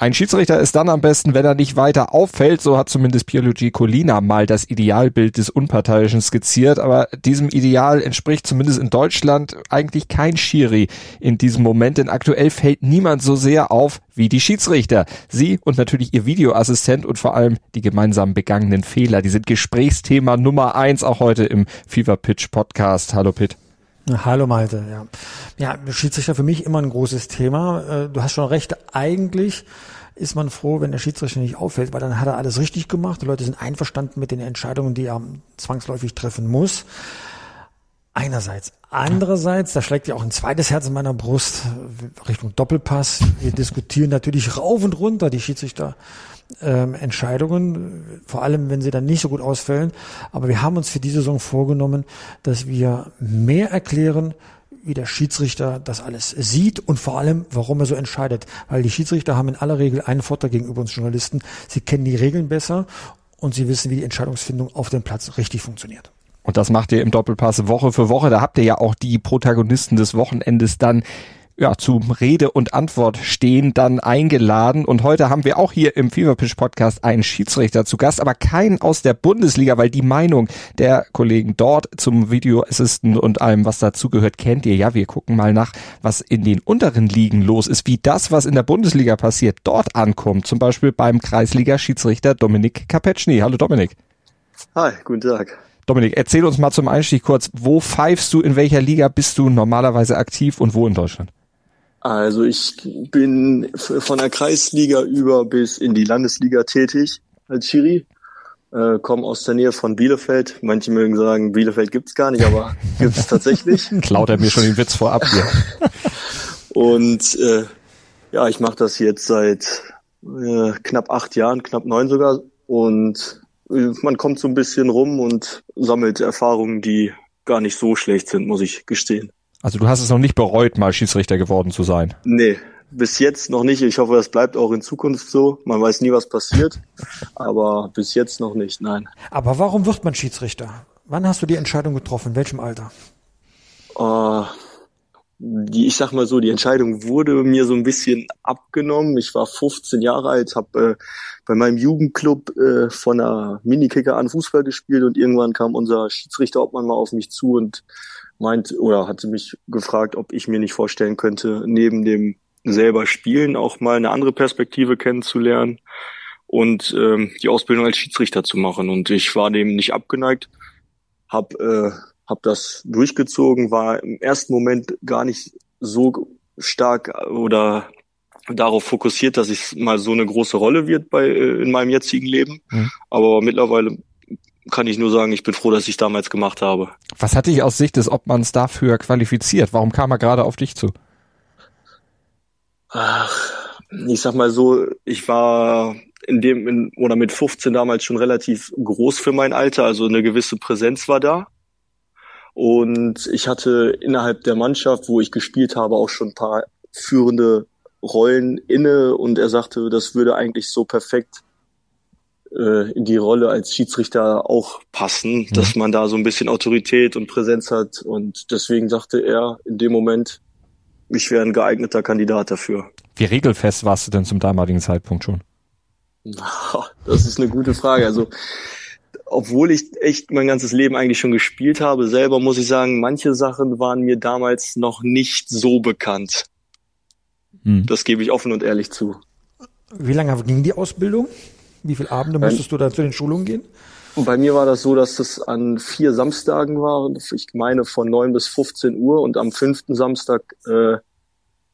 Ein Schiedsrichter ist dann am besten, wenn er nicht weiter auffällt. So hat zumindest Pierluigi Colina mal das Idealbild des Unparteiischen skizziert. Aber diesem Ideal entspricht zumindest in Deutschland eigentlich kein Schiri in diesem Moment. Denn aktuell fällt niemand so sehr auf wie die Schiedsrichter. Sie und natürlich ihr Videoassistent und vor allem die gemeinsam begangenen Fehler. Die sind Gesprächsthema Nummer eins auch heute im Fever Pitch Podcast. Hallo Pitt. Hallo Malte, ja. Ja, Schiedsrichter für mich immer ein großes Thema. Äh, du hast schon recht, eigentlich ist man froh, wenn der Schiedsrichter nicht auffällt, weil dann hat er alles richtig gemacht. Die Leute sind einverstanden mit den Entscheidungen, die er zwangsläufig treffen muss. Einerseits. Andererseits, da schlägt ja auch ein zweites Herz in meiner Brust Richtung Doppelpass. Wir diskutieren natürlich rauf und runter die Schiedsrichter ähm, Entscheidungen, vor allem wenn sie dann nicht so gut ausfällen. Aber wir haben uns für diese Saison vorgenommen, dass wir mehr erklären, wie der Schiedsrichter das alles sieht und vor allem, warum er so entscheidet. Weil die Schiedsrichter haben in aller Regel einen Vorteil gegenüber uns Journalisten. Sie kennen die Regeln besser und sie wissen, wie die Entscheidungsfindung auf dem Platz richtig funktioniert. Und das macht ihr im Doppelpass Woche für Woche. Da habt ihr ja auch die Protagonisten des Wochenendes dann ja, zu Rede und Antwort stehen, dann eingeladen. Und heute haben wir auch hier im Feverpish Podcast einen Schiedsrichter zu Gast, aber keinen aus der Bundesliga, weil die Meinung der Kollegen dort zum Video Assistant und allem, was dazugehört, kennt ihr. Ja, wir gucken mal nach, was in den unteren Ligen los ist, wie das, was in der Bundesliga passiert, dort ankommt. Zum Beispiel beim Kreisliga-Schiedsrichter Dominik Kapetschny. Hallo Dominik. Hi, guten Tag. Dominik, erzähl uns mal zum Einstieg kurz, wo pfeifst du, in welcher Liga bist du normalerweise aktiv und wo in Deutschland? Also ich bin von der Kreisliga über bis in die Landesliga tätig als Schiri. Äh, komme aus der Nähe von Bielefeld. Manche mögen sagen, Bielefeld gibt's gar nicht, aber gibt's tatsächlich. Klaut er mir schon den Witz vorab hier. Und äh, ja, ich mache das jetzt seit äh, knapp acht Jahren, knapp neun sogar. Und äh, man kommt so ein bisschen rum und sammelt Erfahrungen, die gar nicht so schlecht sind, muss ich gestehen. Also du hast es noch nicht bereut, mal Schiedsrichter geworden zu sein? Nee, bis jetzt noch nicht. Ich hoffe, das bleibt auch in Zukunft so. Man weiß nie, was passiert. Aber bis jetzt noch nicht, nein. Aber warum wird man Schiedsrichter? Wann hast du die Entscheidung getroffen? In welchem Alter? Uh, die, ich sag mal so, die Entscheidung wurde mir so ein bisschen abgenommen. Ich war 15 Jahre alt, habe äh, bei meinem Jugendclub äh, von einer Minikicker an Fußball gespielt und irgendwann kam unser Schiedsrichter Obmann mal auf mich zu und meint oder hatte mich gefragt, ob ich mir nicht vorstellen könnte, neben dem selber Spielen auch mal eine andere Perspektive kennenzulernen und ähm, die Ausbildung als Schiedsrichter zu machen. Und ich war dem nicht abgeneigt, hab, äh, hab das durchgezogen, war im ersten Moment gar nicht so stark oder darauf fokussiert, dass es mal so eine große Rolle wird bei äh, in meinem jetzigen Leben. Mhm. Aber mittlerweile kann ich nur sagen, ich bin froh, dass ich damals gemacht habe. Was hat dich aus Sicht des Obmanns dafür qualifiziert? Warum kam er gerade auf dich zu? Ach, ich sag mal so, ich war in dem in, oder mit 15 damals schon relativ groß für mein Alter, also eine gewisse Präsenz war da. Und ich hatte innerhalb der Mannschaft, wo ich gespielt habe, auch schon ein paar führende Rollen inne und er sagte, das würde eigentlich so perfekt äh, in die Rolle als Schiedsrichter auch passen, mhm. dass man da so ein bisschen Autorität und Präsenz hat. Und deswegen sagte er in dem Moment, ich wäre ein geeigneter Kandidat dafür. Wie regelfest warst du denn zum damaligen Zeitpunkt schon? Das ist eine gute Frage. Also, obwohl ich echt mein ganzes Leben eigentlich schon gespielt habe, selber muss ich sagen, manche Sachen waren mir damals noch nicht so bekannt. Hm. Das gebe ich offen und ehrlich zu. Wie lange ging die Ausbildung? Wie viele Abende musstest du da zu den Schulungen gehen? Und bei mir war das so, dass es an vier Samstagen war. Ich meine von neun bis 15 Uhr und am fünften Samstag äh,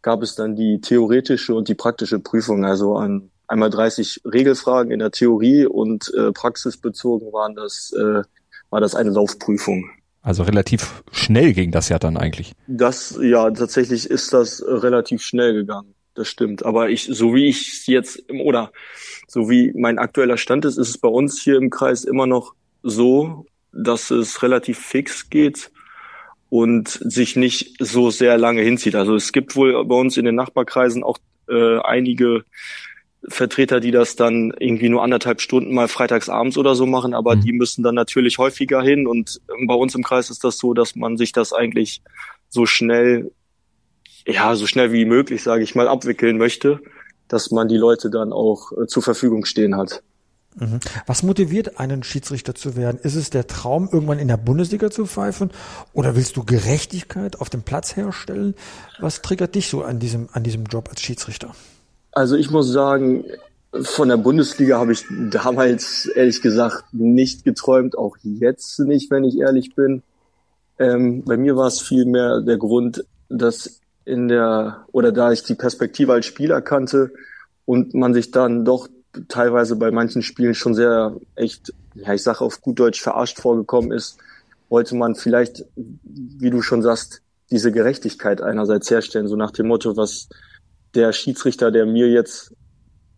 gab es dann die theoretische und die praktische Prüfung. Also an einmal 30 Regelfragen in der Theorie und äh, praxisbezogen waren das, äh, war das eine Laufprüfung. Also relativ schnell ging das ja dann eigentlich. Das, ja, tatsächlich ist das relativ schnell gegangen. Das stimmt. Aber ich, so wie ich jetzt, oder so wie mein aktueller Stand ist, ist es bei uns hier im Kreis immer noch so, dass es relativ fix geht und sich nicht so sehr lange hinzieht. Also es gibt wohl bei uns in den Nachbarkreisen auch äh, einige Vertreter, die das dann irgendwie nur anderthalb Stunden mal freitags abends oder so machen, aber mhm. die müssen dann natürlich häufiger hin und bei uns im Kreis ist das so, dass man sich das eigentlich so schnell, ja, so schnell wie möglich, sage ich mal, abwickeln möchte, dass man die Leute dann auch äh, zur Verfügung stehen hat. Mhm. Was motiviert einen Schiedsrichter zu werden? Ist es der Traum, irgendwann in der Bundesliga zu pfeifen? Oder willst du Gerechtigkeit auf dem Platz herstellen? Was triggert dich so an diesem, an diesem Job als Schiedsrichter? Also ich muss sagen, von der Bundesliga habe ich damals ehrlich gesagt nicht geträumt, auch jetzt nicht, wenn ich ehrlich bin. Ähm, bei mir war es vielmehr der Grund, dass in der, oder da ich die Perspektive als Spieler kannte und man sich dann doch teilweise bei manchen Spielen schon sehr echt, ja, ich sage auf gut Deutsch verarscht vorgekommen ist, wollte man vielleicht, wie du schon sagst, diese Gerechtigkeit einerseits herstellen, so nach dem Motto, was der Schiedsrichter, der mir jetzt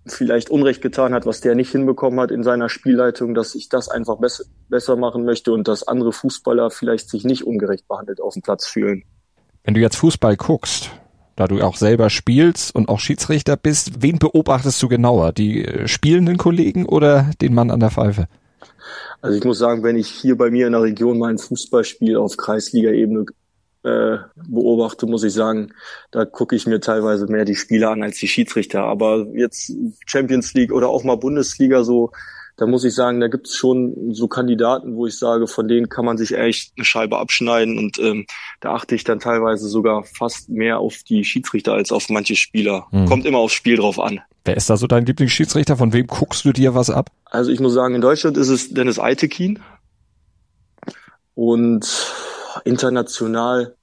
vielleicht Unrecht getan hat, was der nicht hinbekommen hat in seiner Spielleitung, dass ich das einfach besser, besser machen möchte und dass andere Fußballer vielleicht sich nicht ungerecht behandelt auf dem Platz fühlen. Wenn du jetzt Fußball guckst, da du auch selber spielst und auch Schiedsrichter bist, wen beobachtest du genauer? Die äh, spielenden Kollegen oder den Mann an der Pfeife? Also ich muss sagen, wenn ich hier bei mir in der Region mal ein Fußballspiel auf Kreisliga-Ebene äh, beobachte, muss ich sagen, da gucke ich mir teilweise mehr die Spieler an als die Schiedsrichter. Aber jetzt Champions League oder auch mal Bundesliga so, da muss ich sagen, da gibt es schon so Kandidaten, wo ich sage, von denen kann man sich echt eine Scheibe abschneiden und ähm, da achte ich dann teilweise sogar fast mehr auf die Schiedsrichter als auf manche Spieler. Hm. Kommt immer aufs Spiel drauf an. Wer ist da so dein Lieblingsschiedsrichter? Von wem guckst du dir was ab? Also ich muss sagen, in Deutschland ist es Dennis Eitekin und international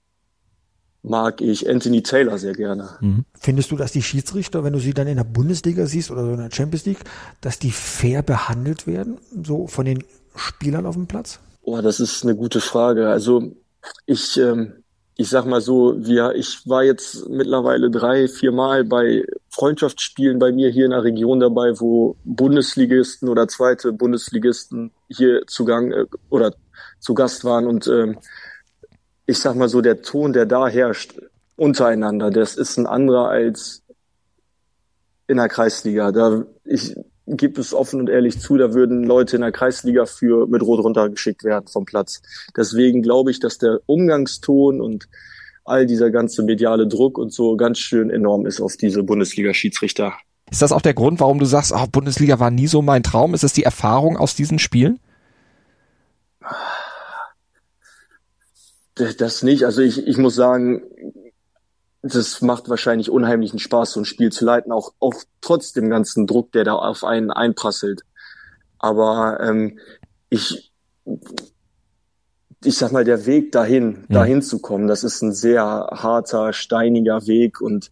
mag ich Anthony Taylor sehr gerne. Mhm. Findest du, dass die Schiedsrichter, wenn du sie dann in der Bundesliga siehst oder so in der Champions League, dass die fair behandelt werden, so von den Spielern auf dem Platz? Oh, das ist eine gute Frage. Also ich, ähm, ich sag mal so, wir, ich war jetzt mittlerweile drei, vier Mal bei Freundschaftsspielen bei mir hier in der Region dabei, wo Bundesligisten oder zweite Bundesligisten hier zugang äh, oder zu Gast waren und ähm, ich sag mal so, der Ton, der da herrscht untereinander, das ist ein anderer als in der Kreisliga. Da ich gebe es offen und ehrlich zu, da würden Leute in der Kreisliga für mit Rot runtergeschickt werden vom Platz. Deswegen glaube ich, dass der Umgangston und all dieser ganze mediale Druck und so ganz schön enorm ist auf diese Bundesliga-Schiedsrichter. Ist das auch der Grund, warum du sagst, oh, Bundesliga war nie so mein Traum? Ist es die Erfahrung aus diesen Spielen? Das nicht. Also ich, ich muss sagen, das macht wahrscheinlich unheimlichen Spaß, so ein Spiel zu leiten, auch, auch trotz dem ganzen Druck, der da auf einen einprasselt. Aber ähm, ich, ich sag mal, der Weg dahin, ja. dahin zu kommen, das ist ein sehr harter, steiniger Weg und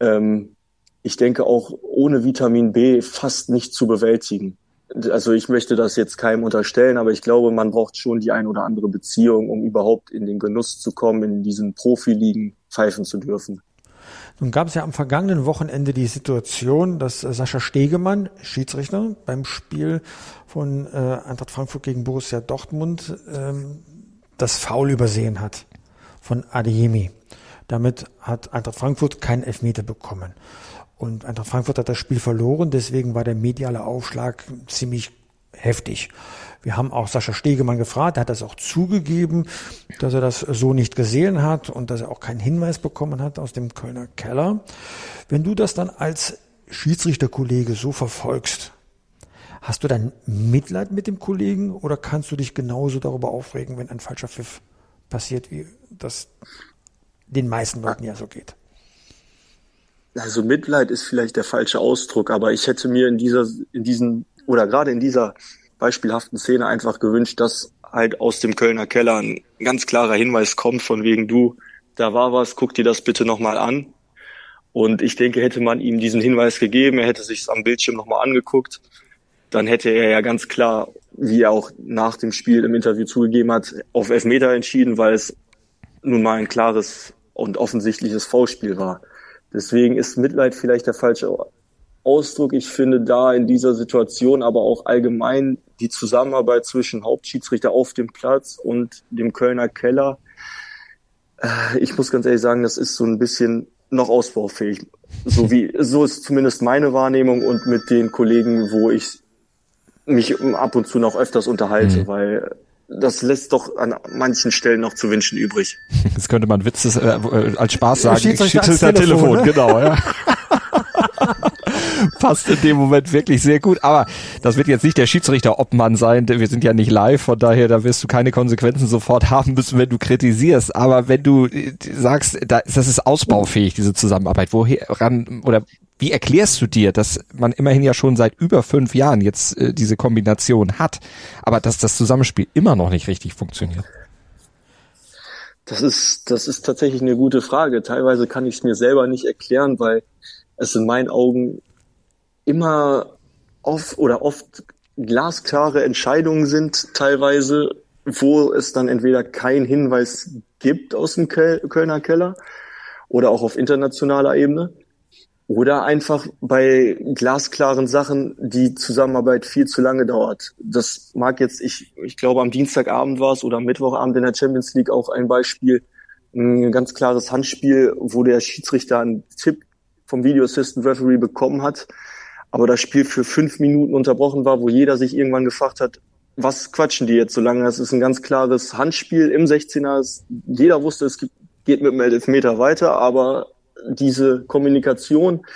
ähm, ich denke auch ohne Vitamin B fast nicht zu bewältigen also ich möchte das jetzt keinem unterstellen, aber ich glaube, man braucht schon die ein oder andere Beziehung, um überhaupt in den Genuss zu kommen, in diesen Profiligen pfeifen zu dürfen. Nun gab es ja am vergangenen Wochenende die Situation, dass Sascha Stegemann, Schiedsrichter, beim Spiel von äh, Eintracht Frankfurt gegen Borussia Dortmund ähm, das Foul übersehen hat von Adeyemi. Damit hat Eintracht Frankfurt keinen Elfmeter bekommen. Und Eintracht Frankfurt hat das Spiel verloren, deswegen war der mediale Aufschlag ziemlich heftig. Wir haben auch Sascha Stegemann gefragt, er hat das auch zugegeben, dass er das so nicht gesehen hat und dass er auch keinen Hinweis bekommen hat aus dem Kölner Keller. Wenn du das dann als Schiedsrichterkollege so verfolgst, hast du dann Mitleid mit dem Kollegen oder kannst du dich genauso darüber aufregen, wenn ein falscher Pfiff passiert, wie das den meisten Leuten ja so geht? Also Mitleid ist vielleicht der falsche Ausdruck, aber ich hätte mir in dieser, in diesen, oder gerade in dieser beispielhaften Szene einfach gewünscht, dass halt aus dem Kölner Keller ein ganz klarer Hinweis kommt von wegen du, da war was, guck dir das bitte nochmal an. Und ich denke, hätte man ihm diesen Hinweis gegeben, er hätte sich am Bildschirm nochmal angeguckt, dann hätte er ja ganz klar, wie er auch nach dem Spiel im Interview zugegeben hat, auf Elfmeter entschieden, weil es nun mal ein klares und offensichtliches Foulspiel war. Deswegen ist Mitleid vielleicht der falsche Ausdruck. Ich finde da in dieser Situation aber auch allgemein die Zusammenarbeit zwischen Hauptschiedsrichter auf dem Platz und dem Kölner Keller. Äh, ich muss ganz ehrlich sagen, das ist so ein bisschen noch ausbaufähig. So wie, so ist zumindest meine Wahrnehmung und mit den Kollegen, wo ich mich ab und zu noch öfters unterhalte, mhm. weil das lässt doch an manchen Stellen noch zu wünschen übrig. Jetzt könnte man Witzes äh, äh, als Spaß sagen, Schiedsrichter Telefon, Telefon, ne? genau, ja. Passt in dem Moment wirklich sehr gut. Aber das wird jetzt nicht der Schiedsrichter-Obmann sein. Wir sind ja nicht live, von daher, da wirst du keine Konsequenzen sofort haben müssen, wenn du kritisierst. Aber wenn du äh, sagst, das ist ausbaufähig, diese Zusammenarbeit, woher ran oder wie erklärst du dir, dass man immerhin ja schon seit über fünf Jahren jetzt äh, diese Kombination hat, aber dass das Zusammenspiel immer noch nicht richtig funktioniert? Das ist, das ist tatsächlich eine gute Frage. Teilweise kann ich es mir selber nicht erklären, weil es in meinen Augen immer oft oder oft glasklare Entscheidungen sind, teilweise, wo es dann entweder keinen Hinweis gibt aus dem Kölner Keller oder auch auf internationaler Ebene oder einfach bei glasklaren Sachen die Zusammenarbeit viel zu lange dauert. Das mag jetzt, ich, ich glaube am Dienstagabend war es oder am Mittwochabend in der Champions League auch ein Beispiel, ein ganz klares Handspiel, wo der Schiedsrichter einen Tipp vom Video Assistant Referee bekommen hat, aber das Spiel für fünf Minuten unterbrochen war, wo jeder sich irgendwann gefragt hat, was quatschen die jetzt so lange? Das ist ein ganz klares Handspiel im 16er. Jeder wusste, es geht mit dem Elfmeter weiter, aber diese Kommunikation,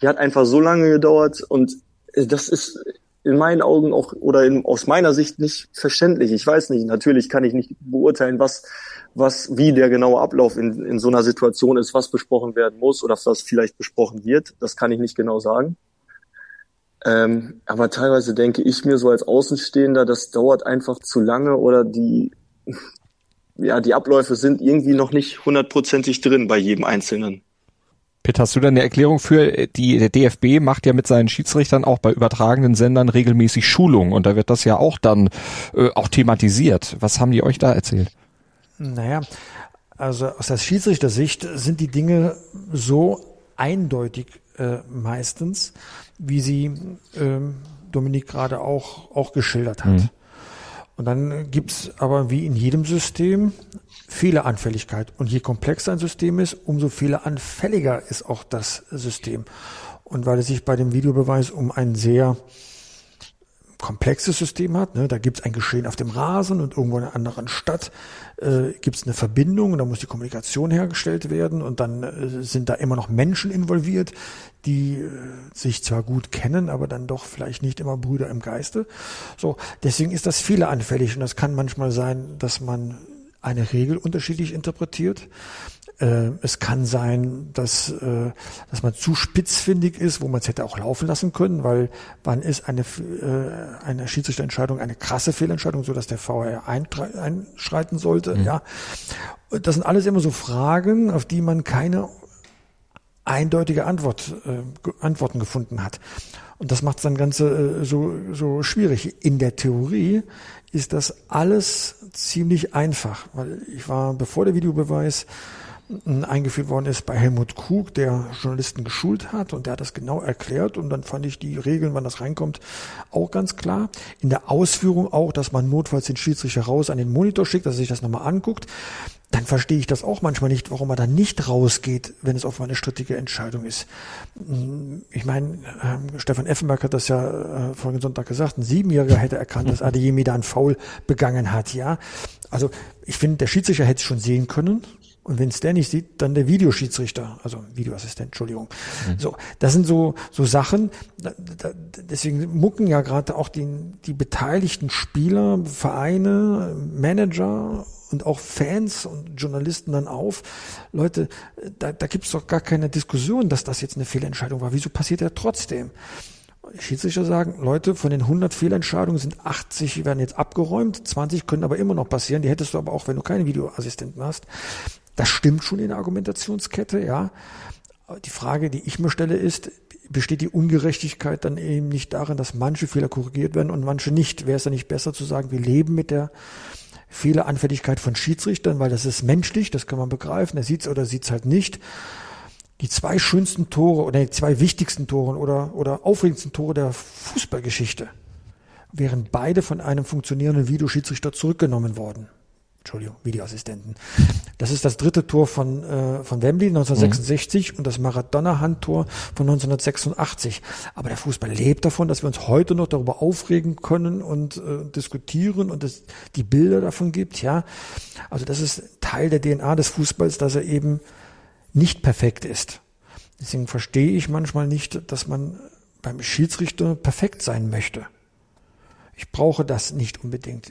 die hat einfach so lange gedauert und das ist in meinen Augen auch oder in, aus meiner Sicht nicht verständlich. Ich weiß nicht, natürlich kann ich nicht beurteilen, was, was, wie der genaue Ablauf in, in so einer Situation ist, was besprochen werden muss oder was vielleicht besprochen wird. Das kann ich nicht genau sagen. Ähm, aber teilweise denke ich mir so als Außenstehender, das dauert einfach zu lange oder die, ja, die Abläufe sind irgendwie noch nicht hundertprozentig drin bei jedem Einzelnen. Pitt, hast du da eine Erklärung für? Die, der DFB macht ja mit seinen Schiedsrichtern auch bei übertragenen Sendern regelmäßig Schulungen und da wird das ja auch dann äh, auch thematisiert. Was haben die euch da erzählt? Naja, also aus der Schiedsrichtersicht sind die Dinge so eindeutig äh, meistens, wie sie ähm, Dominik gerade auch, auch geschildert hat. Mhm. Und dann gibt's aber wie in jedem System Fehleranfälligkeit. Und je komplexer ein System ist, umso fehleranfälliger ist auch das System. Und weil es sich bei dem Videobeweis um ein sehr komplexes System hat, ne, da gibt es ein Geschehen auf dem Rasen und irgendwo in einer anderen Stadt äh, gibt es eine Verbindung und da muss die Kommunikation hergestellt werden und dann äh, sind da immer noch Menschen involviert, die äh, sich zwar gut kennen, aber dann doch vielleicht nicht immer Brüder im Geiste. So, deswegen ist das fehleranfällig und das kann manchmal sein, dass man eine Regel unterschiedlich interpretiert. Äh, es kann sein, dass, äh, dass man zu spitzfindig ist, wo man es hätte auch laufen lassen können, weil wann ist eine, äh, eine Schiedsrichterentscheidung eine krasse Fehlentscheidung, so dass der VR einschreiten sollte. Mhm. Ja, das sind alles immer so Fragen, auf die man keine eindeutige Antwort, äh, Antworten gefunden hat. Und das macht dann Ganze äh, so, so schwierig. In der Theorie ist das alles ziemlich einfach, weil ich war, bevor der Videobeweis eingeführt worden ist bei Helmut Krug, der Journalisten geschult hat und der hat das genau erklärt und dann fand ich die Regeln, wann das reinkommt, auch ganz klar. In der Ausführung auch, dass man notfalls den Schiedsrichter raus an den Monitor schickt, dass er sich das nochmal anguckt. Dann verstehe ich das auch manchmal nicht, warum er dann nicht rausgeht, wenn es auf eine strittige Entscheidung ist. Ich meine, äh, Stefan Effenberg hat das ja äh, vorigen Sonntag gesagt, ein Siebenjähriger hätte erkannt, dass Adeyemi da einen Foul begangen hat, ja. Also ich finde, der Schiedsrichter hätte es schon sehen können, und wenn es der nicht sieht, dann der Videoschiedsrichter, also Videoassistent, Entschuldigung. Mhm. So, das sind so so Sachen. Da, da, deswegen mucken ja gerade auch die, die beteiligten Spieler, Vereine, Manager und auch Fans und Journalisten dann auf. Leute, da, da gibt es doch gar keine Diskussion, dass das jetzt eine Fehlentscheidung war. Wieso passiert er trotzdem? Schiedsrichter sagen, Leute, von den 100 Fehlentscheidungen sind 80 werden jetzt abgeräumt, 20 können aber immer noch passieren. Die hättest du aber auch, wenn du keine Videoassistenten hast. Das stimmt schon in der Argumentationskette, ja. Die Frage, die ich mir stelle, ist, besteht die Ungerechtigkeit dann eben nicht darin, dass manche Fehler korrigiert werden und manche nicht? Wäre es dann nicht besser zu sagen, wir leben mit der Fehleranfälligkeit von Schiedsrichtern, weil das ist menschlich, das kann man begreifen, er sieht's oder sieht's halt nicht. Die zwei schönsten Tore oder die zwei wichtigsten Tore oder, oder aufregendsten Tore der Fußballgeschichte wären beide von einem funktionierenden Videoschiedsrichter zurückgenommen worden. Entschuldigung, Videoassistenten. Das ist das dritte Tor von, äh, von Wembley 1966 mhm. und das Maradona-Handtor von 1986. Aber der Fußball lebt davon, dass wir uns heute noch darüber aufregen können und äh, diskutieren und es die Bilder davon gibt, ja. Also das ist Teil der DNA des Fußballs, dass er eben nicht perfekt ist. Deswegen verstehe ich manchmal nicht, dass man beim Schiedsrichter perfekt sein möchte. Ich brauche das nicht unbedingt.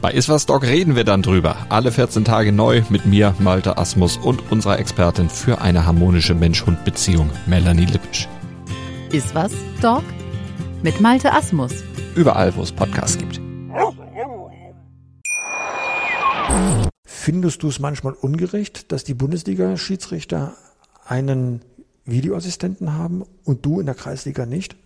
Bei Iswas Dog reden wir dann drüber. Alle 14 Tage neu mit mir, Malte Asmus und unserer Expertin für eine harmonische Mensch-Hund-Beziehung, Melanie Lippisch. Iswas Dog mit Malte Asmus. Überall, wo es Podcasts gibt. Findest du es manchmal ungerecht, dass die Bundesliga-Schiedsrichter einen Videoassistenten haben und du in der Kreisliga nicht?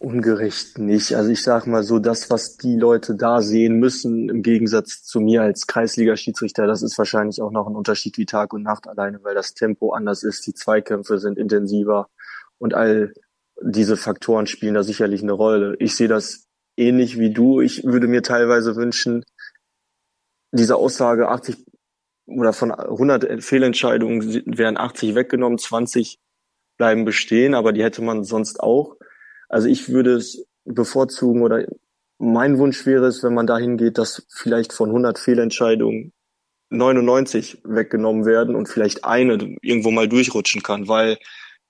Ungerecht nicht. Also ich sag mal so, das, was die Leute da sehen müssen, im Gegensatz zu mir als Kreisliga-Schiedsrichter, das ist wahrscheinlich auch noch ein Unterschied wie Tag und Nacht alleine, weil das Tempo anders ist, die Zweikämpfe sind intensiver und all diese Faktoren spielen da sicherlich eine Rolle. Ich sehe das ähnlich wie du. Ich würde mir teilweise wünschen, diese Aussage 80 oder von 100 Fehlentscheidungen werden 80 weggenommen, 20 bleiben bestehen, aber die hätte man sonst auch. Also ich würde es bevorzugen oder mein Wunsch wäre es, wenn man dahin geht, dass vielleicht von 100 Fehlentscheidungen 99 weggenommen werden und vielleicht eine irgendwo mal durchrutschen kann, weil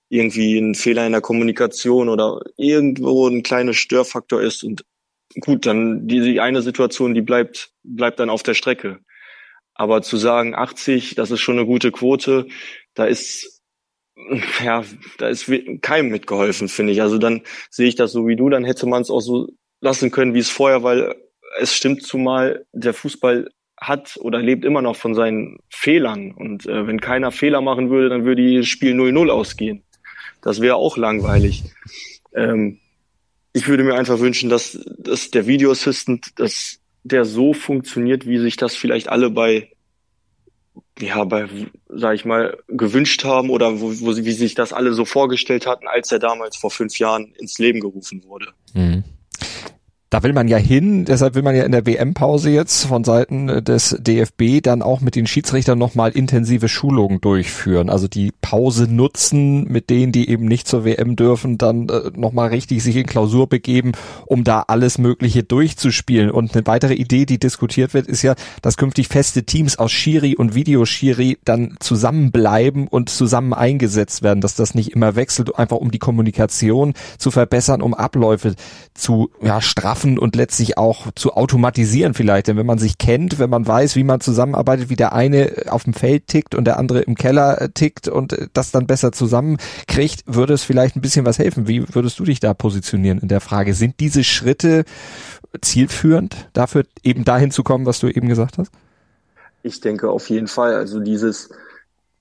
irgendwie ein Fehler in der Kommunikation oder irgendwo ein kleiner Störfaktor ist und gut, dann die, eine Situation, die bleibt, bleibt dann auf der Strecke. Aber zu sagen 80, das ist schon eine gute Quote, da ist ja, da ist keinem mitgeholfen, finde ich. Also dann sehe ich das so wie du, dann hätte man es auch so lassen können, wie es vorher, weil es stimmt zumal, der Fußball hat oder lebt immer noch von seinen Fehlern. Und äh, wenn keiner Fehler machen würde, dann würde das Spiel 0-0 ausgehen. Das wäre auch langweilig. Ähm, ich würde mir einfach wünschen, dass, dass der Video Assistant, dass der so funktioniert, wie sich das vielleicht alle bei ja, bei, sag ich mal, gewünscht haben oder wo, wo wie sich das alle so vorgestellt hatten, als er damals vor fünf Jahren ins Leben gerufen wurde. Mhm. Da will man ja hin, deshalb will man ja in der WM-Pause jetzt von Seiten des DFB dann auch mit den Schiedsrichtern nochmal intensive Schulungen durchführen. Also die Pause nutzen, mit denen, die eben nicht zur WM dürfen, dann äh, nochmal richtig sich in Klausur begeben, um da alles Mögliche durchzuspielen. Und eine weitere Idee, die diskutiert wird, ist ja, dass künftig feste Teams aus Schiri und Videoschiri dann zusammenbleiben und zusammen eingesetzt werden, dass das nicht immer wechselt, einfach um die Kommunikation zu verbessern, um Abläufe zu ja, straffen schaffen und letztlich auch zu automatisieren vielleicht. Denn wenn man sich kennt, wenn man weiß, wie man zusammenarbeitet, wie der eine auf dem Feld tickt und der andere im Keller äh, tickt und äh, das dann besser zusammenkriegt, würde es vielleicht ein bisschen was helfen. Wie würdest du dich da positionieren in der Frage? Sind diese Schritte zielführend dafür, eben dahin zu kommen, was du eben gesagt hast? Ich denke auf jeden Fall. Also dieses,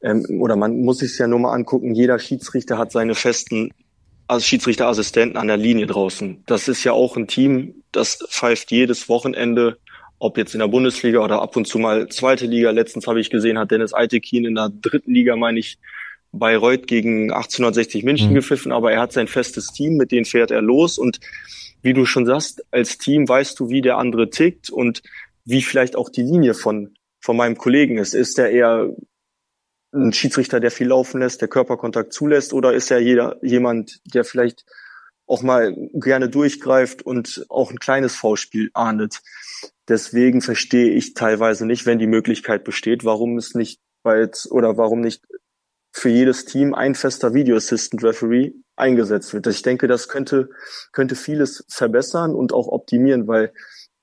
ähm, oder man muss sich ja nur mal angucken, jeder Schiedsrichter hat seine festen als Schiedsrichterassistenten an der Linie draußen. Das ist ja auch ein Team, das pfeift jedes Wochenende, ob jetzt in der Bundesliga oder ab und zu mal zweite Liga. Letztens habe ich gesehen, hat Dennis Eitekin in der dritten Liga, meine ich, Bayreuth gegen 1860 München mhm. gepfiffen, aber er hat sein festes Team, mit dem fährt er los und wie du schon sagst, als Team weißt du, wie der andere tickt und wie vielleicht auch die Linie von, von meinem Kollegen ist. Ist er eher ein Schiedsrichter, der viel laufen lässt, der Körperkontakt zulässt, oder ist er jeder jemand, der vielleicht auch mal gerne durchgreift und auch ein kleines V-Spiel ahndet. Deswegen verstehe ich teilweise nicht, wenn die Möglichkeit besteht, warum es nicht bald oder warum nicht für jedes Team ein fester Video Assistant Referee eingesetzt wird. Ich denke, das könnte, könnte vieles verbessern und auch optimieren, weil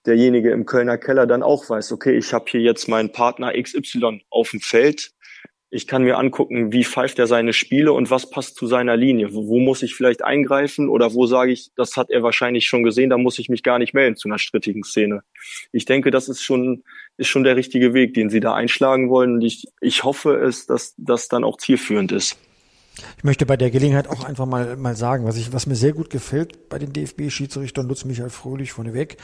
derjenige im Kölner Keller dann auch weiß, okay, ich habe hier jetzt meinen Partner XY auf dem Feld, ich kann mir angucken, wie pfeift er seine Spiele und was passt zu seiner Linie. Wo, wo, muss ich vielleicht eingreifen oder wo sage ich, das hat er wahrscheinlich schon gesehen, da muss ich mich gar nicht melden zu einer strittigen Szene. Ich denke, das ist schon ist schon der richtige Weg, den sie da einschlagen wollen. Und ich, ich hoffe es, dass das dann auch zielführend ist. Ich möchte bei der Gelegenheit auch einfach mal, mal sagen, was ich, was mir sehr gut gefällt bei den DFB-Schiedsrichtern, Lutz Michael Fröhlich vorneweg,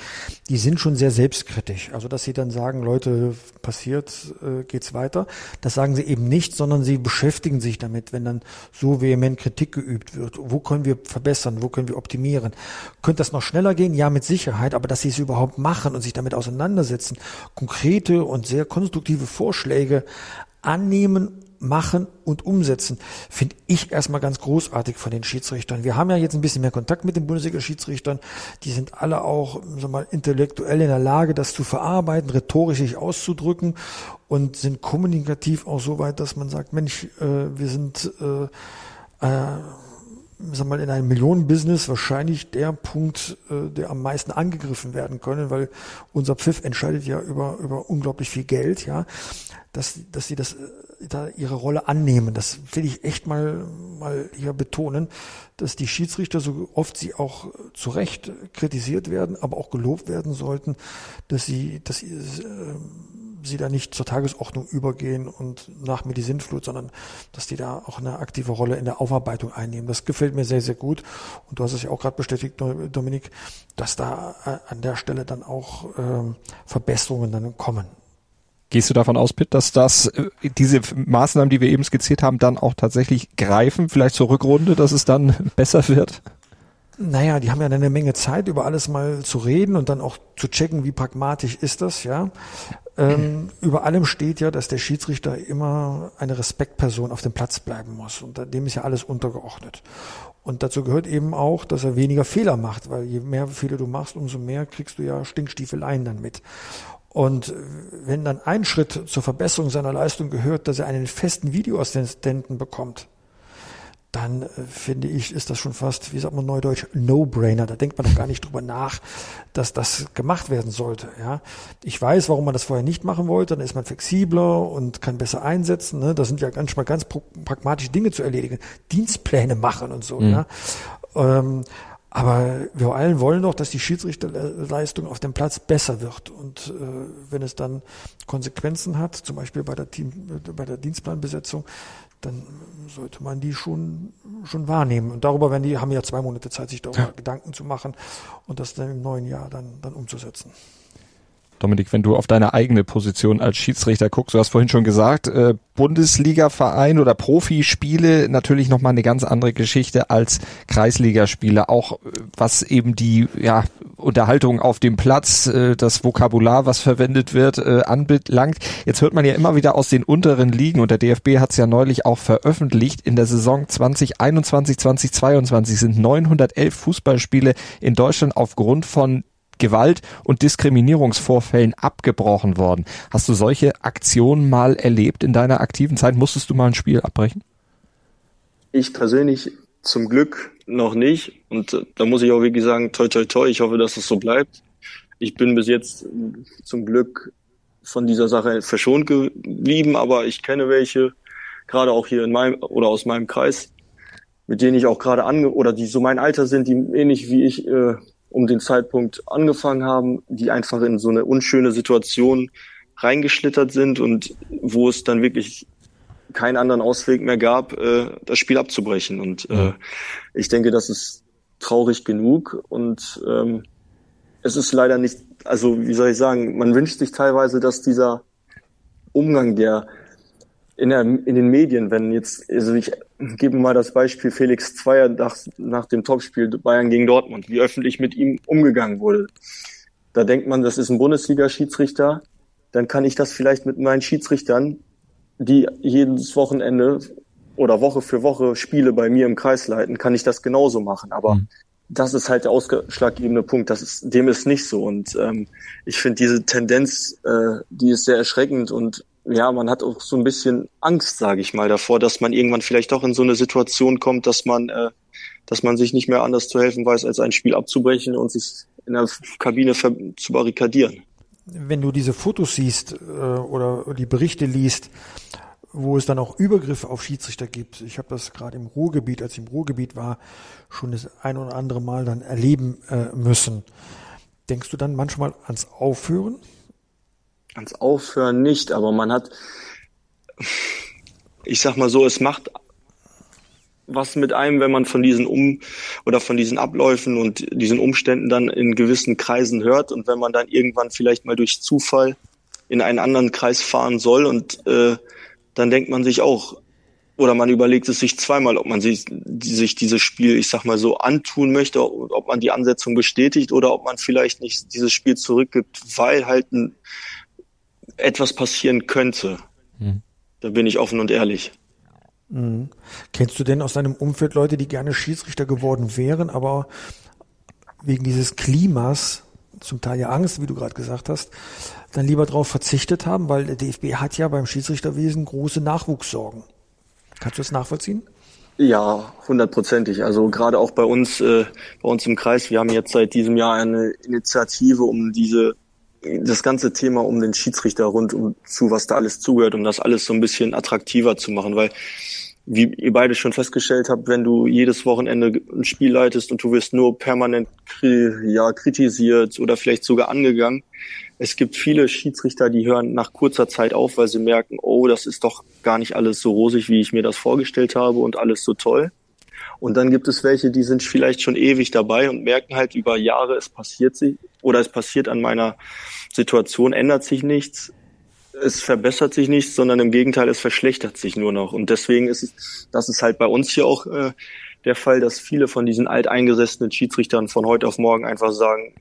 die sind schon sehr selbstkritisch. Also, dass sie dann sagen, Leute, passiert, äh, geht's weiter. Das sagen sie eben nicht, sondern sie beschäftigen sich damit, wenn dann so vehement Kritik geübt wird. Wo können wir verbessern? Wo können wir optimieren? Könnte das noch schneller gehen? Ja, mit Sicherheit. Aber dass sie es überhaupt machen und sich damit auseinandersetzen, konkrete und sehr konstruktive Vorschläge annehmen machen und umsetzen, finde ich erstmal ganz großartig von den Schiedsrichtern. Wir haben ja jetzt ein bisschen mehr Kontakt mit den Bundesliga-Schiedsrichtern. Die sind alle auch so mal intellektuell in der Lage, das zu verarbeiten, rhetorisch sich auszudrücken und sind kommunikativ auch so weit, dass man sagt, Mensch, äh, wir sind äh, äh, sag mal, in einem Millionenbusiness wahrscheinlich der Punkt, äh, der am meisten angegriffen werden können, weil unser Pfiff entscheidet ja über, über unglaublich viel Geld, ja, dass, dass sie das äh, da ihre Rolle annehmen. Das will ich echt mal, mal hier betonen, dass die Schiedsrichter, so oft sie auch zu Recht kritisiert werden, aber auch gelobt werden sollten, dass sie, dass sie, äh, sie da nicht zur Tagesordnung übergehen und nach mir die Sintflut, sondern dass die da auch eine aktive Rolle in der Aufarbeitung einnehmen. Das gefällt mir sehr, sehr gut. Und du hast es ja auch gerade bestätigt, Dominik, dass da äh, an der Stelle dann auch ähm, Verbesserungen dann kommen. Gehst du davon aus, Pitt, dass das äh, diese Maßnahmen, die wir eben skizziert haben, dann auch tatsächlich greifen, vielleicht zur Rückrunde, dass es dann besser wird? Naja, die haben ja eine Menge Zeit, über alles mal zu reden und dann auch zu checken, wie pragmatisch ist das, ja. Ähm, über allem steht ja, dass der Schiedsrichter immer eine Respektperson auf dem Platz bleiben muss. Und dem ist ja alles untergeordnet. Und dazu gehört eben auch, dass er weniger Fehler macht, weil je mehr Fehler du machst, umso mehr kriegst du ja Stinkstiefeleien dann mit. Und wenn dann ein Schritt zur Verbesserung seiner Leistung gehört, dass er einen festen Videoassistenten bekommt, dann äh, finde ich, ist das schon fast, wie sagt man neudeutsch, No-Brainer. Da denkt man doch gar nicht drüber nach, dass das gemacht werden sollte. Ja, ich weiß, warum man das vorher nicht machen wollte. Dann ist man flexibler und kann besser einsetzen. Ne? Das sind ja manchmal ganz pragmatische Dinge zu erledigen, Dienstpläne machen und so. Mhm. Ja? Ähm, aber wir allen wollen doch, dass die Schiedsrichterleistung auf dem Platz besser wird. Und äh, wenn es dann Konsequenzen hat, zum Beispiel bei der, Team, bei der Dienstplanbesetzung, dann sollte man die schon, schon wahrnehmen. Und darüber werden die, haben ja zwei Monate Zeit, sich darüber ja. Gedanken zu machen und das dann im neuen Jahr dann, dann umzusetzen. Dominik, wenn du auf deine eigene Position als Schiedsrichter guckst, du hast vorhin schon gesagt, äh, Bundesliga-Verein oder Profispiele natürlich nochmal eine ganz andere Geschichte als Kreisligaspiele, auch äh, was eben die ja, Unterhaltung auf dem Platz, äh, das Vokabular, was verwendet wird, äh, anbelangt. Jetzt hört man ja immer wieder aus den unteren Ligen und der DFB hat es ja neulich auch veröffentlicht, in der Saison 2021, 2022 sind 911 Fußballspiele in Deutschland aufgrund von Gewalt- und Diskriminierungsvorfällen abgebrochen worden. Hast du solche Aktionen mal erlebt in deiner aktiven Zeit? Musstest du mal ein Spiel abbrechen? Ich persönlich zum Glück noch nicht. Und äh, da muss ich auch wirklich sagen, toi, toi, toi, ich hoffe, dass es so bleibt. Ich bin bis jetzt zum Glück von dieser Sache verschont geblieben, aber ich kenne welche, gerade auch hier in meinem oder aus meinem Kreis, mit denen ich auch gerade ange oder die so mein Alter sind, die ähnlich wie ich äh, um den Zeitpunkt angefangen haben, die einfach in so eine unschöne Situation reingeschlittert sind und wo es dann wirklich keinen anderen Ausweg mehr gab, äh, das Spiel abzubrechen. Und äh, ich denke, das ist traurig genug und ähm, es ist leider nicht, also wie soll ich sagen, man wünscht sich teilweise, dass dieser Umgang, der in, der, in den Medien, wenn jetzt, also ich gebe mal das Beispiel Felix Zweier nach, nach dem Topspiel Bayern gegen Dortmund, wie öffentlich mit ihm umgegangen wurde. Da denkt man, das ist ein Bundesliga-Schiedsrichter, dann kann ich das vielleicht mit meinen Schiedsrichtern, die jedes Wochenende oder Woche für Woche Spiele bei mir im Kreis leiten, kann ich das genauso machen. Aber mhm. das ist halt der ausschlaggebende Punkt. Das ist, dem ist nicht so. Und ähm, ich finde diese Tendenz, äh, die ist sehr erschreckend und ja, man hat auch so ein bisschen Angst, sage ich mal, davor, dass man irgendwann vielleicht doch in so eine Situation kommt, dass man, äh, dass man sich nicht mehr anders zu helfen weiß, als ein Spiel abzubrechen und sich in der Kabine zu barrikadieren. Wenn du diese Fotos siehst äh, oder die Berichte liest, wo es dann auch Übergriffe auf Schiedsrichter gibt. Ich habe das gerade im Ruhrgebiet, als ich im Ruhrgebiet war, schon das ein oder andere Mal dann erleben äh, müssen. Denkst du dann manchmal ans Aufhören? Ans Aufhören? Nicht, aber man hat, ich sag mal so, es macht was mit einem, wenn man von diesen Um- oder von diesen Abläufen und diesen Umständen dann in gewissen Kreisen hört und wenn man dann irgendwann vielleicht mal durch Zufall in einen anderen Kreis fahren soll und äh, dann denkt man sich auch, oder man überlegt es sich zweimal, ob man sich, sich dieses Spiel, ich sag mal so, antun möchte, ob man die Ansetzung bestätigt oder ob man vielleicht nicht dieses Spiel zurückgibt, weil halt ein, etwas passieren könnte. Hm. Da bin ich offen und ehrlich. Mhm. Kennst du denn aus deinem Umfeld Leute, die gerne Schiedsrichter geworden wären, aber wegen dieses Klimas, zum Teil ja Angst, wie du gerade gesagt hast, dann lieber darauf verzichtet haben, weil der DFB hat ja beim Schiedsrichterwesen große Nachwuchssorgen. Kannst du das nachvollziehen? Ja, hundertprozentig. Also gerade auch bei uns, äh, bei uns im Kreis, wir haben jetzt seit diesem Jahr eine Initiative, um diese das ganze Thema um den Schiedsrichter rund um zu, was da alles zugehört, um das alles so ein bisschen attraktiver zu machen, weil wie ihr beide schon festgestellt habt, wenn du jedes Wochenende ein Spiel leitest und du wirst nur permanent ja, kritisiert oder vielleicht sogar angegangen. Es gibt viele Schiedsrichter, die hören nach kurzer Zeit auf, weil sie merken, oh, das ist doch gar nicht alles so rosig, wie ich mir das vorgestellt habe und alles so toll. Und dann gibt es welche, die sind vielleicht schon ewig dabei und merken halt über Jahre, es passiert sich oder es passiert an meiner Situation, ändert sich nichts es verbessert sich nichts, sondern im Gegenteil, es verschlechtert sich nur noch. Und deswegen ist es, das ist halt bei uns hier auch äh, der Fall, dass viele von diesen alteingesessenen Schiedsrichtern von heute auf morgen einfach sagen,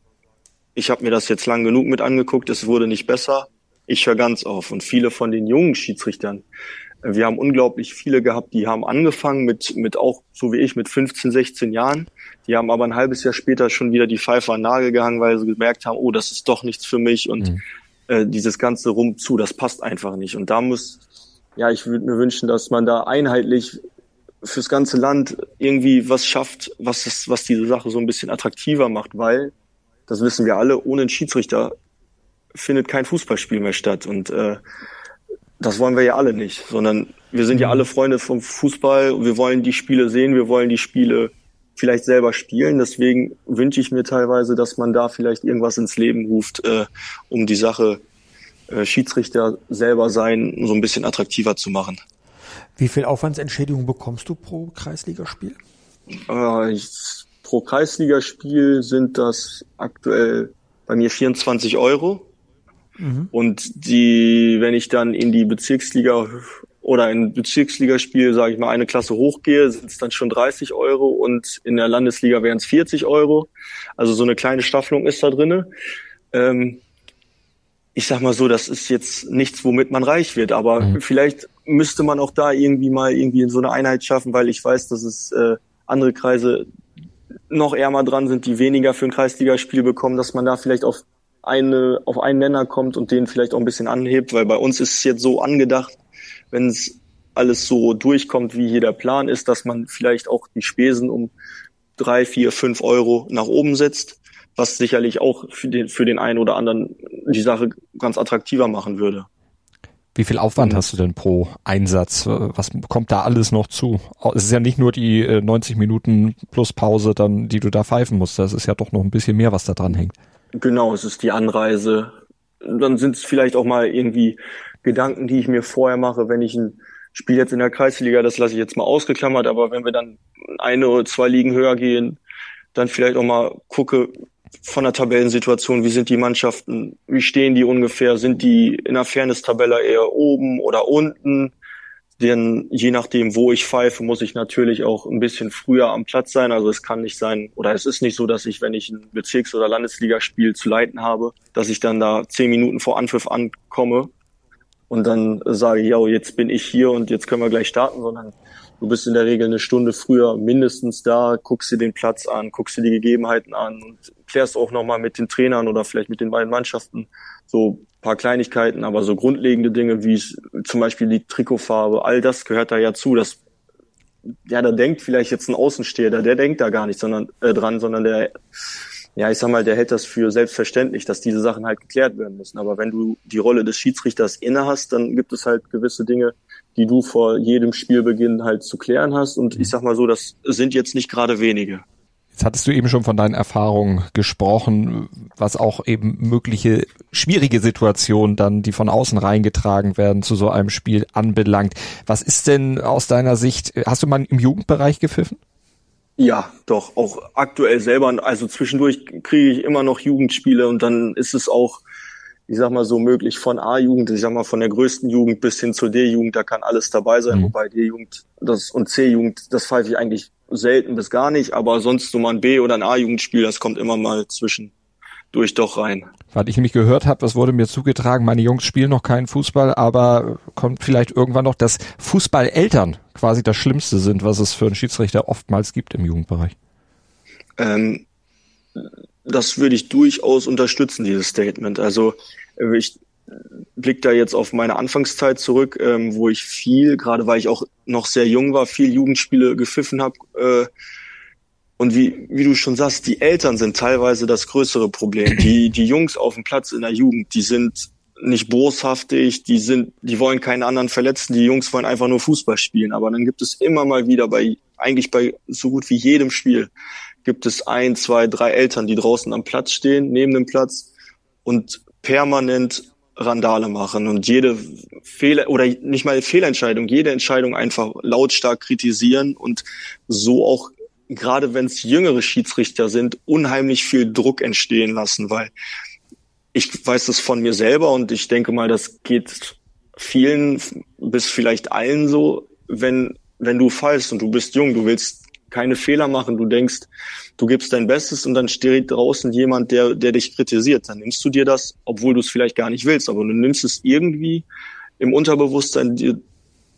ich habe mir das jetzt lang genug mit angeguckt, es wurde nicht besser, ich höre ganz auf. Und viele von den jungen Schiedsrichtern, wir haben unglaublich viele gehabt, die haben angefangen mit, mit auch, so wie ich, mit 15, 16 Jahren. Die haben aber ein halbes Jahr später schon wieder die Pfeife an Nagel gehangen, weil sie gemerkt haben, oh, das ist doch nichts für mich. Und mhm äh, dieses ganze Rum zu, das passt einfach nicht. Und da muss, ja, ich würde mir wünschen, dass man da einheitlich fürs ganze Land irgendwie was schafft, was das, was diese Sache so ein bisschen attraktiver macht, weil, das wissen wir alle, ohne einen Schiedsrichter findet kein Fußballspiel mehr statt. Und äh, das wollen wir ja alle nicht, sondern wir sind ja mhm. alle Freunde vom Fußball. Wir wollen die Spiele sehen, wir wollen die Spiele vielleicht selber spielen. Deswegen wünsche ich mir teilweise, dass man da vielleicht irgendwas ins Leben ruft, äh, um die Sache äh, Schiedsrichter selber sein so ein bisschen attraktiver zu machen. Wie viel Aufwandsentschädigung bekommst du pro Kreisligaspiel? Äh, ich, pro Kreisligaspiel sind das aktuell bei mir 24 Euro. Mhm. Und die, wenn ich dann in die Bezirksliga oder ein Bezirksligaspiel, sage ich mal, eine Klasse hochgehe, sind es dann schon 30 Euro und in der Landesliga wären es 40 Euro. Also so eine kleine Staffelung ist da drinne. Ähm, ich sag mal so, das ist jetzt nichts, womit man reich wird, aber mhm. vielleicht müsste man auch da irgendwie mal irgendwie so eine Einheit schaffen, weil ich weiß, dass es äh, andere Kreise noch ärmer dran sind, die weniger für ein Kreisligaspiel bekommen, dass man da vielleicht auf eine, auf einen Nenner kommt und den vielleicht auch ein bisschen anhebt, weil bei uns ist es jetzt so angedacht, wenn es alles so durchkommt, wie hier der Plan ist, dass man vielleicht auch die Spesen um drei, vier, fünf Euro nach oben setzt, was sicherlich auch für den, für den einen oder anderen die Sache ganz attraktiver machen würde. Wie viel Aufwand mhm. hast du denn pro Einsatz? Was kommt da alles noch zu? Es ist ja nicht nur die 90 äh, Minuten plus Pause dann, die du da pfeifen musst. Das ist ja doch noch ein bisschen mehr, was da dran hängt. Genau, es ist die Anreise. Dann sind es vielleicht auch mal irgendwie Gedanken, die ich mir vorher mache, wenn ich ein Spiel jetzt in der Kreisliga, das lasse ich jetzt mal ausgeklammert, aber wenn wir dann eine oder zwei Ligen höher gehen, dann vielleicht auch mal gucke von der Tabellensituation, wie sind die Mannschaften, wie stehen die ungefähr, sind die in der Fairness-Tabelle eher oben oder unten, denn je nachdem, wo ich pfeife, muss ich natürlich auch ein bisschen früher am Platz sein. Also es kann nicht sein, oder es ist nicht so, dass ich, wenn ich ein Bezirks- oder Landesligaspiel zu leiten habe, dass ich dann da zehn Minuten vor Anpfiff ankomme und dann sage ja, jetzt bin ich hier und jetzt können wir gleich starten, sondern du bist in der Regel eine Stunde früher mindestens da, guckst dir den Platz an, guckst dir die Gegebenheiten an und klärst auch nochmal mit den Trainern oder vielleicht mit den beiden Mannschaften so paar Kleinigkeiten, aber so grundlegende Dinge wie zum Beispiel die Trikotfarbe, all das gehört da ja zu. Das, ja, da denkt vielleicht jetzt ein Außensteher, der denkt da gar nicht sondern, äh, dran, sondern der ja, ich sag mal, der hält das für selbstverständlich, dass diese Sachen halt geklärt werden müssen. Aber wenn du die Rolle des Schiedsrichters inne hast, dann gibt es halt gewisse Dinge, die du vor jedem Spielbeginn halt zu klären hast. Und ich sag mal so, das sind jetzt nicht gerade wenige. Jetzt hattest du eben schon von deinen Erfahrungen gesprochen, was auch eben mögliche schwierige Situationen dann, die von außen reingetragen werden, zu so einem Spiel anbelangt. Was ist denn aus deiner Sicht, hast du mal im Jugendbereich gepfiffen? Ja, doch, auch aktuell selber. Also zwischendurch kriege ich immer noch Jugendspiele und dann ist es auch, ich sag mal so möglich von A-Jugend, ich sag mal von der größten Jugend bis hin zur D-Jugend, da kann alles dabei sein, mhm. wobei D-Jugend das und C-Jugend, das pfeife ich eigentlich selten bis gar nicht, aber sonst so mal ein B- oder ein A-Jugendspiel, das kommt immer mal zwischendurch doch rein. Weil ich nämlich gehört habe, das wurde mir zugetragen, meine Jungs spielen noch keinen Fußball, aber kommt vielleicht irgendwann noch, dass Fußballeltern quasi das Schlimmste sind, was es für einen Schiedsrichter oftmals gibt im Jugendbereich. Ähm, das würde ich durchaus unterstützen, dieses Statement. Also äh, ich blick da jetzt auf meine Anfangszeit zurück, ähm, wo ich viel, gerade weil ich auch noch sehr jung war, viel Jugendspiele gepfiffen habe. Äh, und wie, wie du schon sagst, die Eltern sind teilweise das größere Problem. Die, die Jungs auf dem Platz in der Jugend, die sind nicht boshaftig, die sind, die wollen keinen anderen verletzen, die Jungs wollen einfach nur Fußball spielen. Aber dann gibt es immer mal wieder bei, eigentlich bei so gut wie jedem Spiel, gibt es ein, zwei, drei Eltern, die draußen am Platz stehen, neben dem Platz und permanent Randale machen und jede Fehler oder nicht mal Fehlentscheidung, jede Entscheidung einfach lautstark kritisieren und so auch gerade wenn es jüngere Schiedsrichter sind, unheimlich viel Druck entstehen lassen, weil ich weiß das von mir selber und ich denke mal, das geht vielen bis vielleicht allen so, wenn wenn du fallst und du bist jung, du willst keine Fehler machen, du denkst, du gibst dein Bestes und dann steht draußen jemand, der, der dich kritisiert. Dann nimmst du dir das, obwohl du es vielleicht gar nicht willst, aber du nimmst es irgendwie im Unterbewusstsein, dir,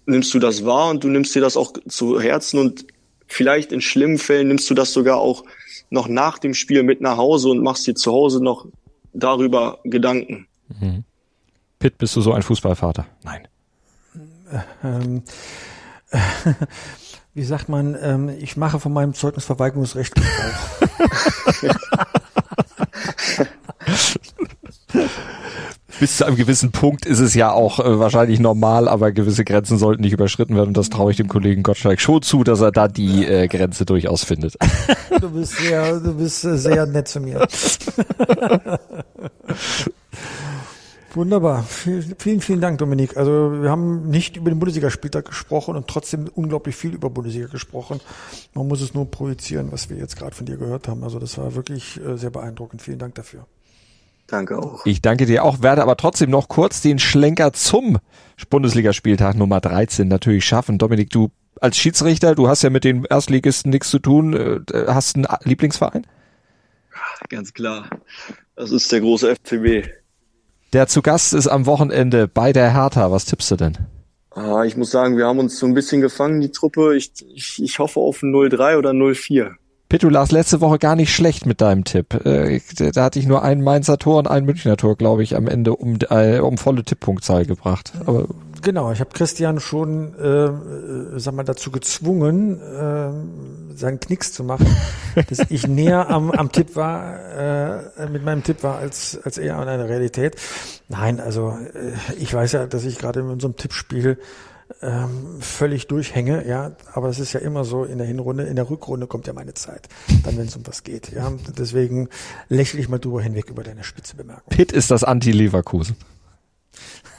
nimmst du das wahr und du nimmst dir das auch zu Herzen und vielleicht in schlimmen Fällen nimmst du das sogar auch noch nach dem Spiel mit nach Hause und machst dir zu Hause noch darüber Gedanken. Mhm. Pitt, bist du so ein Fußballvater? Nein. Ähm, wie sagt man, ähm, ich mache von meinem Zeugnisverweigerungsrecht Gebrauch. Bis zu einem gewissen Punkt ist es ja auch äh, wahrscheinlich normal, aber gewisse Grenzen sollten nicht überschritten werden und das traue ich dem Kollegen Gottschalk schon zu, dass er da die äh, Grenze durchaus findet. Du bist sehr, du bist sehr nett zu mir. Wunderbar. Vielen, vielen Dank, Dominik. Also wir haben nicht über den Bundesligaspieltag gesprochen und trotzdem unglaublich viel über Bundesliga gesprochen. Man muss es nur projizieren, was wir jetzt gerade von dir gehört haben. Also das war wirklich äh, sehr beeindruckend. Vielen Dank dafür. Danke auch. Ich danke dir auch, werde aber trotzdem noch kurz den Schlenker zum Bundesligaspieltag Nummer 13 natürlich schaffen. Dominik, du als Schiedsrichter, du hast ja mit den Erstligisten nichts zu tun. Äh, hast einen Lieblingsverein? Ganz klar. Das ist der große FCB. Der zu Gast ist am Wochenende bei der Hertha. Was tippst du denn? Ah, ich muss sagen, wir haben uns so ein bisschen gefangen, die Truppe. Ich, ich, ich hoffe auf ein 0-3 oder 0-4. Pitt, du lagst letzte Woche gar nicht schlecht mit deinem Tipp. Äh, da hatte ich nur ein Mainzer Tor und ein Münchner Tor, glaube ich, am Ende um, äh, um volle Tipppunktzahl gebracht. Aber Genau, ich habe Christian schon, äh, äh, sag mal, dazu gezwungen, äh, seinen Knicks zu machen, dass ich näher am, am Tipp war, äh, mit meinem Tipp war, als, als eher an einer Realität. Nein, also äh, ich weiß ja, dass ich gerade in unserem Tippspiel ähm, völlig durchhänge, ja, aber es ist ja immer so in der Hinrunde, in der Rückrunde kommt ja meine Zeit, dann wenn es um was geht, ja, deswegen lächle ich mal drüber hinweg über deine spitze Bemerkung. Pitt ist das Anti-Leverkusen.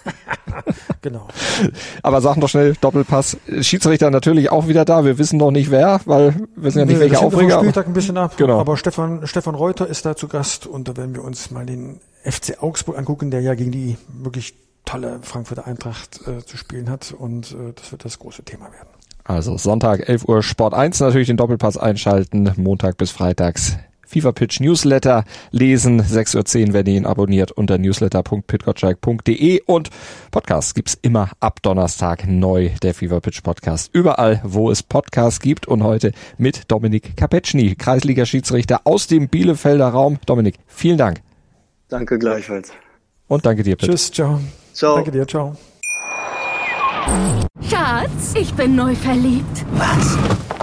genau. Aber sagen doch schnell, Doppelpass. Schiedsrichter natürlich auch wieder da. Wir wissen noch nicht wer, weil wir wissen ja nicht, nee, welche Aufreger. Spieltag ein bisschen ab. Genau. Aber Stefan, Stefan Reuter ist da zu Gast und da werden wir uns mal den FC Augsburg angucken, der ja gegen die wirklich tolle Frankfurter Eintracht äh, zu spielen hat und äh, das wird das große Thema werden. Also Sonntag 11 Uhr Sport 1 natürlich den Doppelpass einschalten, Montag bis Freitags FIFA Pitch Newsletter lesen. 6.10 Uhr, wenn ihr ihn abonniert unter newsletter.pitgotschalk.de und Podcasts gibt's immer ab Donnerstag neu, der FIFA Pitch Podcast. Überall, wo es Podcasts gibt und heute mit Dominik Kapetschny, Kreisliga-Schiedsrichter aus dem Bielefelder Raum. Dominik, vielen Dank. Danke gleichfalls. Und danke dir, Pitt. Tschüss, ciao. Ciao. Danke dir, ciao. Schatz, ich bin neu verliebt. Was?